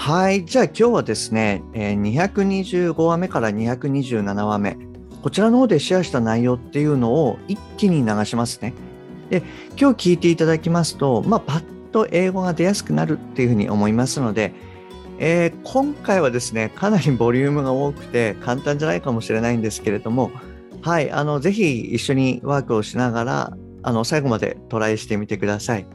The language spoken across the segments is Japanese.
はい。じゃあ今日はですね、225話目から227話目、こちらの方でシェアした内容っていうのを一気に流しますね。で、今日聞いていただきますと、まあ、パッと英語が出やすくなるっていうふうに思いますので、えー、今回はですね、かなりボリュームが多くて簡単じゃないかもしれないんですけれども、はい、あの、ぜひ一緒にワークをしながら、あの、最後までトライしてみてください。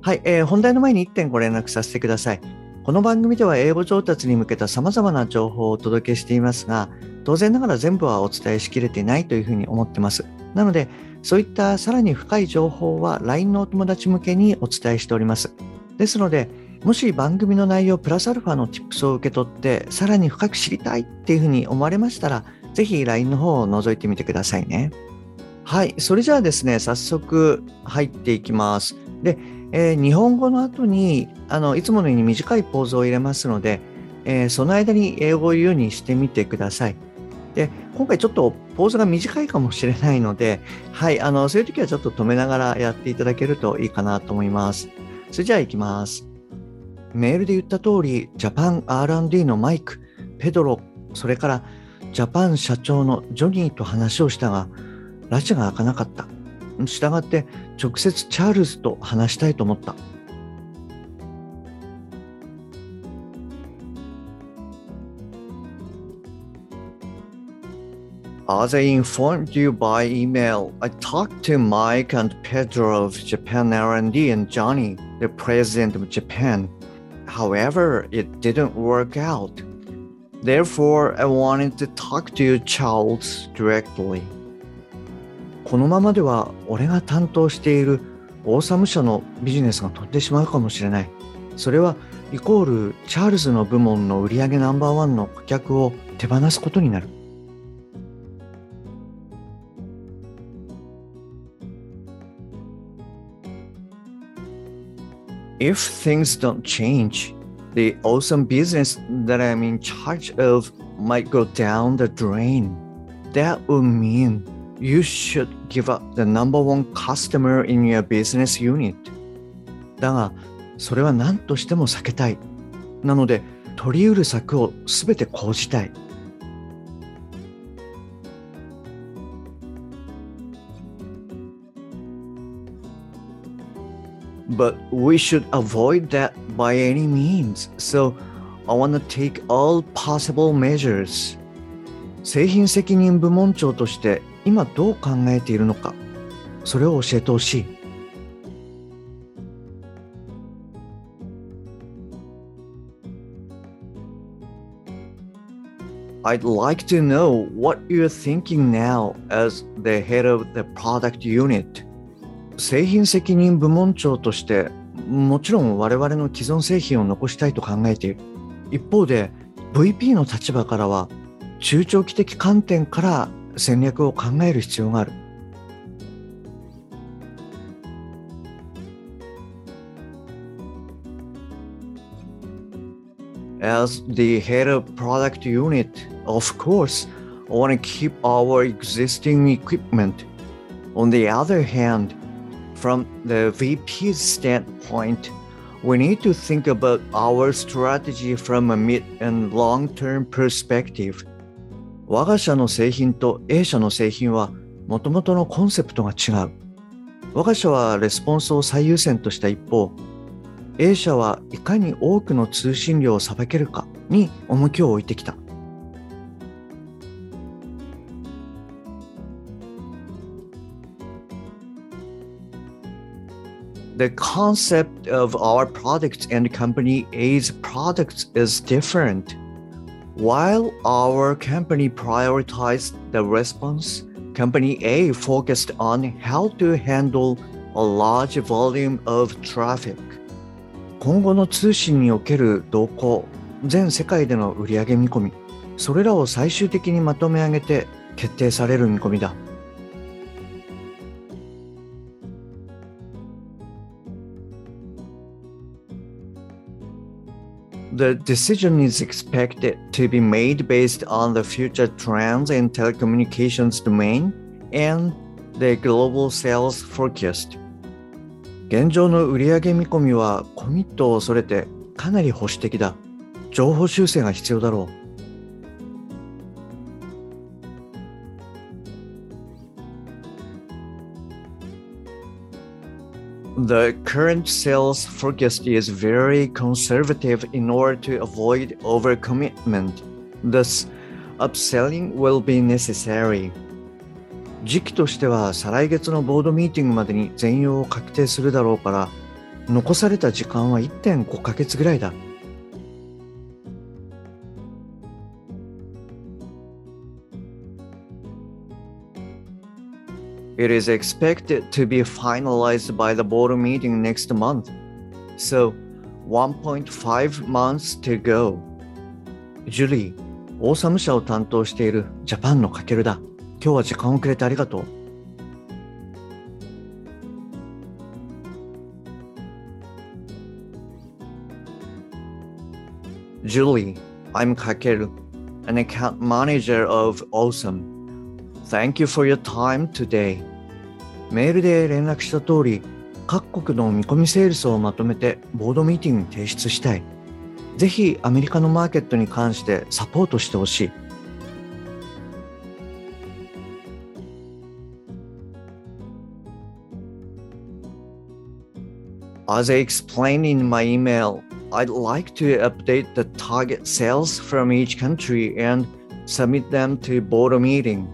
はい、えー、本題の前に1点ご連絡させてください。この番組では英語上達に向けた様々な情報をお届けしていますが、当然ながら全部はお伝えしきれていないというふうに思ってます。なので、そういったさらに深い情報は LINE のお友達向けにお伝えしております。ですので、もし番組の内容プラスアルファの Tips を受け取ってさらに深く知りたいっていうふうに思われましたら、ぜひ LINE の方を覗いてみてくださいね。はい、それじゃあですね、早速入っていきます。で、えー、日本語の後にあのいつものように短いポーズを入れますので、えー、その間に英語を言うようにしてみてください。で今回ちょっとポーズが短いかもしれないので、はい、あのそういう時はちょっと止めながらやっていただけるといいかなと思います。それじゃあ行きます。メールで言った通り、ジャパン R&D のマイク、ペドロ、それからジャパン社長のジョニーと話をしたが、拉致が開かなかった。したがって直接チャールズと話したいと思った。As I informed you by email, I talked to Mike and Pedro of Japan R&D and Johnny, the president of Japan. However, it didn't work out. Therefore, I wanted to talk to you, Charles, directly. このままでは俺が担当しているオーサム社のビジネスが飛んでしまうかもしれない。それはイコールチャールズの部門の売上ナンバーワンの顧客を手放すことになる。If things don't change, the awesome business that I'm in charge of might go down the drain. That would mean you should give up the number one customer in your business unit だがそれは何としても避けたいなので取り得る策をすべて講じたい But we should avoid that by any means. So I want to take all possible measures. 製品責任部門長として今どう考えているのかそれを教えてほしい I'd like to know what you're thinking now as the head of the product unit. 製品責任部門長としてもちろん我々の既存製品を残したいと考えている。一方で VP の立場からは中長期的観点から戦略を考える必要がある。As the head of product unit, of course, I want to keep our existing equipment. On the other hand, from the VP's standpoint, we need to think about our strategy from a mid and long term perspective. 我が社の製品と A 社の製品はもともとのコンセプトが違う。我が社はレスポンスを最優先とした一方、A 社はいかに多くの通信量をさばけるかに重きを置いてきた。The concept of our products and company A's products is different. While our company prioritized the response, Company A focused on how to handle a large volume of traffic. 今後の通信における動向全世界での売上見込み、それらを最終的にまとめ上げて決定される見込みだ。The decision is expected to be made based on the future trends in telecommunications domain and the global sales forecast. 現状の売上見込みはコミットを恐れてかなり保守的だ。情報修正が必要だろう。The current sales forecast is very conservative in order to avoid overcommitment. Thus, upselling will be necessary. 時期としては再来月のボードミーティングまでに全容を確定するだろうから残された時間は1.5ヶ月ぐらいだ。It is expected to be finalized by the board meeting next month. So, 1.5 months to go. ジュリー、オーサム社を担当しているジャパンのかけるだ。今日は時間をくれてありがとう。Julie, I'm Kakeru, an account manager of Awesome. Thank you for your time today. メールで連絡した通り、各国の見込みセールスをまとめてボードミーティングに提出したい。ぜひアメリカのマーケットに関してサポートしてほしい。As I explained in my email, I'd like to update the target sales from each country and submit them to board meeting.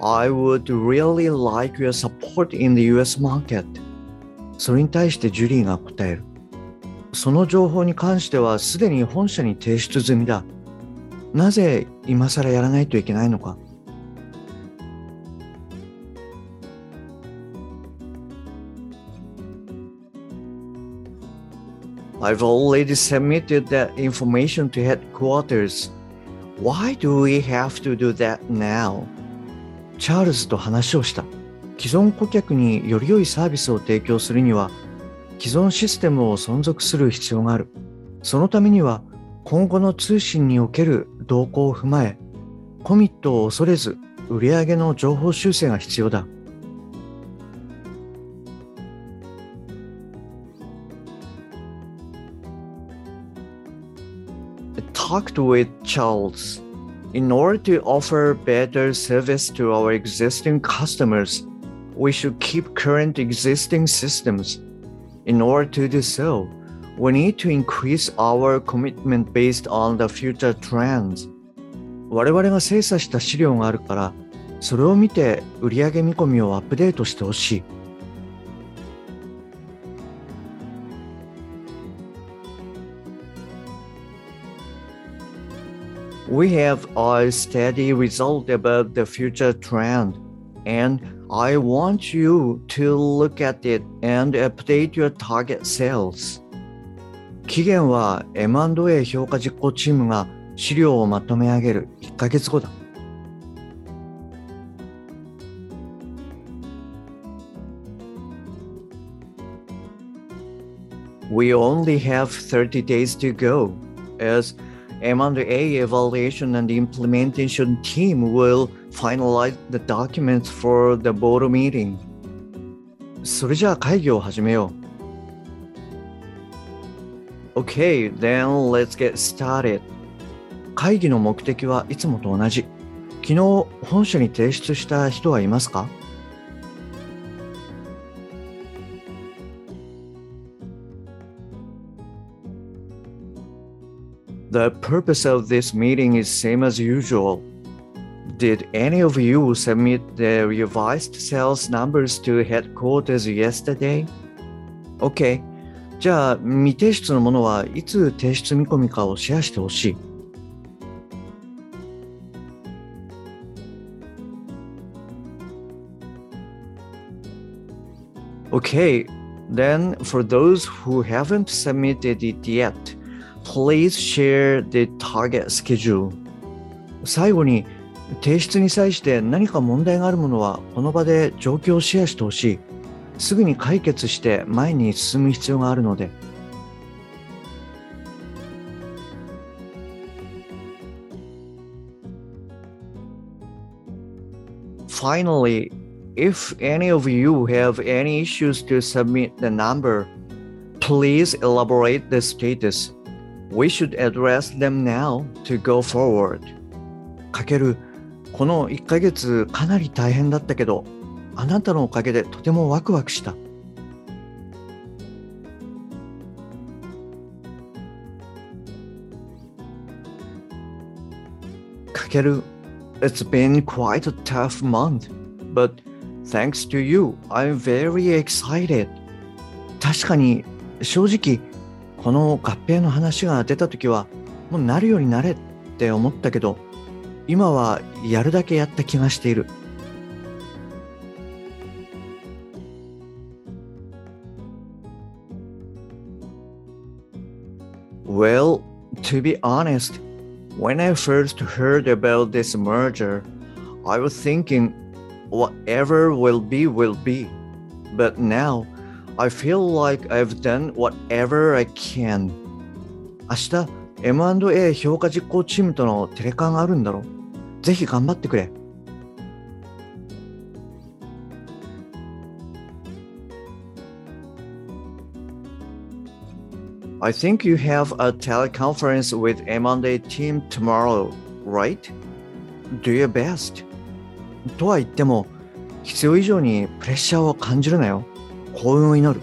I would really like your support in the US market. それに対してジュリーが答える。その情報に関してはすでに本社に提出済みだ。なぜ今更やらないといけないのか I've already submitted that information to headquarters. Why do we have to do that now? チャールズと話をした。既存顧客により良いサービスを提供するには、既存システムを存続する必要がある。そのためには、今後の通信における動向を踏まえ、コミットを恐れず、売上の情報修正が必要だ。talked with Charles. In order to offer better service to our existing customers, we should keep current existing systems. In order to do so, we need to increase our commitment based on the future trends. 我々が精査した資料があるから、それを見て売上見込みをアップデートしてほしい。 we have a steady result about the future trend, and I want you to look at it and update your target sales. 期限は M&A 評価実行チームが資料をまとめ上げる1ヶ月後だ。We only have 30 days to go, as M&A evaluation and implementation team will finalize the documents for the board meeting. それじゃあ会議を始めよう。Okay, then let's get started. 会議の目的はいつもと同じ。昨日本社に提出した人はいますか The purpose of this meeting is same as usual. Did any of you submit the revised sales numbers to headquarters yesterday? OK. じゃあ、未提出のものはいつ提出見込みかをシェアしてほしい。Okay, then for those who haven't submitted it yet, please share the target schedule. 最後に、提出に際して何か問題があるものはこの場で状況をシェアしてほしい。すぐに解決して前に進む必要があるので。Finally, if any of you have any issues to submit the number, please elaborate the status. We should address them now to go forward. かけるこの1ヶ月かなり大変だったけど、あなたのおかげでとてもワクワクした。かける It's been quite a tough month, but thanks to you, I'm very excited. 確かに正直この合併の話が出た時はもうなるようになれって思ったけど今はやるだけやった気がしている。Well, to be honest, When I first heard about this merger, I was thinking, whatever will be, will be. But now, I feel like I've done whatever I can. 明日、M&A 評価実行チームとのテレカンがあるんだろう。ぜひ頑張ってくれ。I think you have a teleconference with M&A team tomorrow, right? Do your best. とは言っても、必要以上にプレッシャーを感じるなよ。幸運を祈る。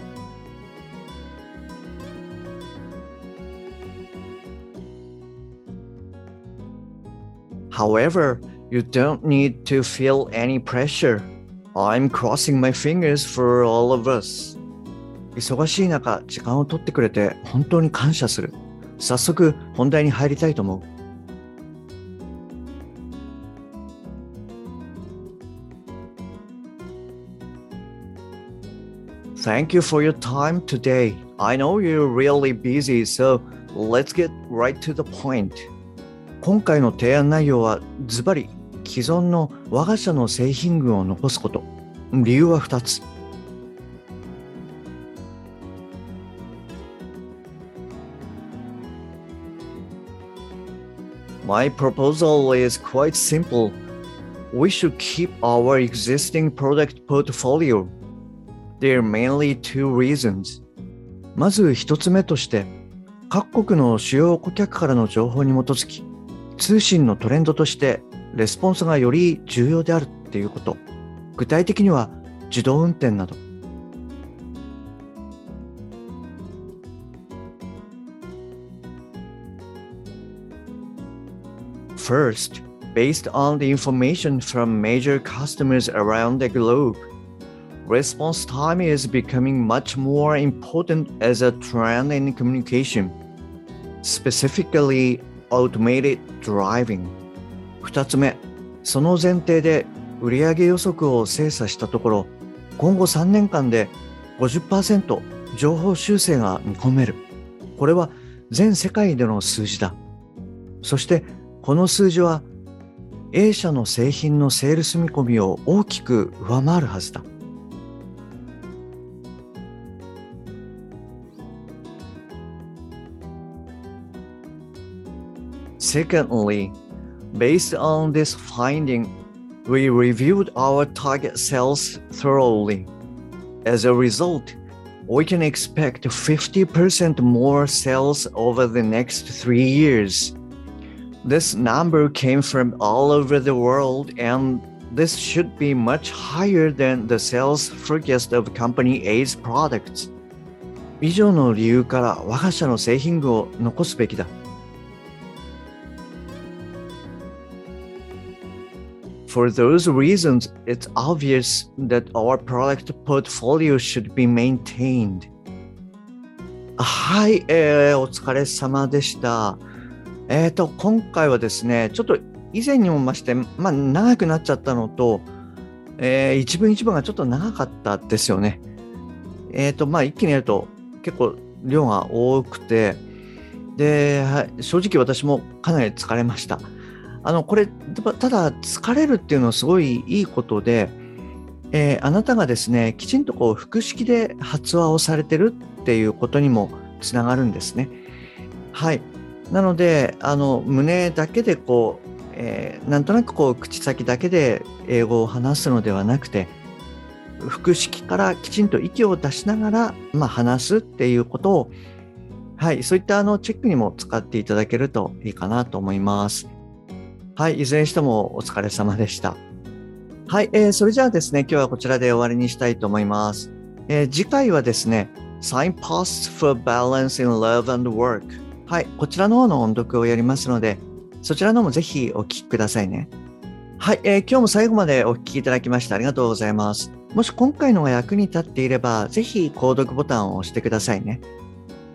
However, you don't need to feel any pressure. I'm crossing my fingers for all of us. 忙しい中、時間を取ってくれて本当に感謝する。早速、本題に入りたいと思う。Thank you for your time today. I know you're really busy, so let's get right to the point. 今回の提案内容はズバリ既存の我が社の製品群を残すこと。理由は2つ。My proposal is quite simple. We should keep our existing product portfolio. There are mainly two reasons. まず一つ目として、各国の主要顧客からの情報に基づき、通信のトレンドとしてレスポンスがより重要であるっていうこと。具体的には自動運転など。First, based on the information from major customers around the globe, response time is becoming much more important as a trend in communication, specifically automated driving. 2つ目、その前提で売上予測を精査したところ、今後3年間で50%情報修正が見込める。これは全世界での数字だ。そしてこの数字は A 社の製品のセールス見込みを大きく上回るはずだ。Secondly, based on this finding, we reviewed our target sales thoroughly. As a result, we can expect 50% more sales over the next three years. This number came from all over the world, and this should be much higher than the sales forecast of Company A's products. 以上の理由から我が社の製品群を残すべきだ。 For those reasons, it's obvious that our product portfolio should be maintained. はい、えー、お疲れ様でした。えっ、ー、と、今回はですね、ちょっと以前にも増して、まあ、長くなっちゃったのと、えー、一文一文がちょっと長かったですよね。えっ、ー、と、まあ、一気にやると結構量が多くて、で、はい、正直私もかなり疲れました。あのこれただ疲れるっていうのはすごいいいことで、えー、あなたがですねきちんとこう腹式で発話をされてるっていうことにもつながるんですね。はいなのであの胸だけでこう、えー、なんとなくこう口先だけで英語を話すのではなくて腹式からきちんと息を出しながら、まあ、話すっていうことをはい、そういったあのチェックにも使っていただけるといいかなと思います。はい、いずれにしてもお疲れ様でした。はい、えー、それじゃあですね、今日はこちらで終わりにしたいと思います。えー、次回はですね、Signposts for Balance in Love and Work。はい、こちらの方の音読をやりますので、そちらの方もぜひお聞きくださいね。はい、えー、今日も最後までお聞きいただきましてありがとうございます。もし今回のが役に立っていれば、ぜひ購読ボタンを押してくださいね。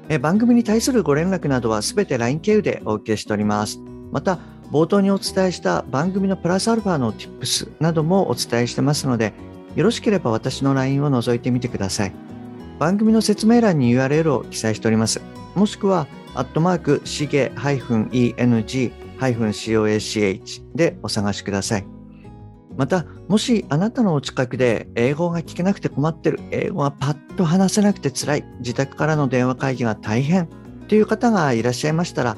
え番組に対するご連絡などはすべて LINE 経由でお受けしております。また、冒頭にお伝えした番組のプラスアルファの Tips などもお伝えしてますので、よろしければ私の LINE を覗いてみてください。番組の説明欄に URL を記載しております。もしくは、アットマーク、しげ -eng-coach でお探しください。また、もしあなたのお近くで英語が聞けなくて困ってる、英語がパッと話せなくて辛い、自宅からの電話会議が大変という方がいらっしゃいましたら、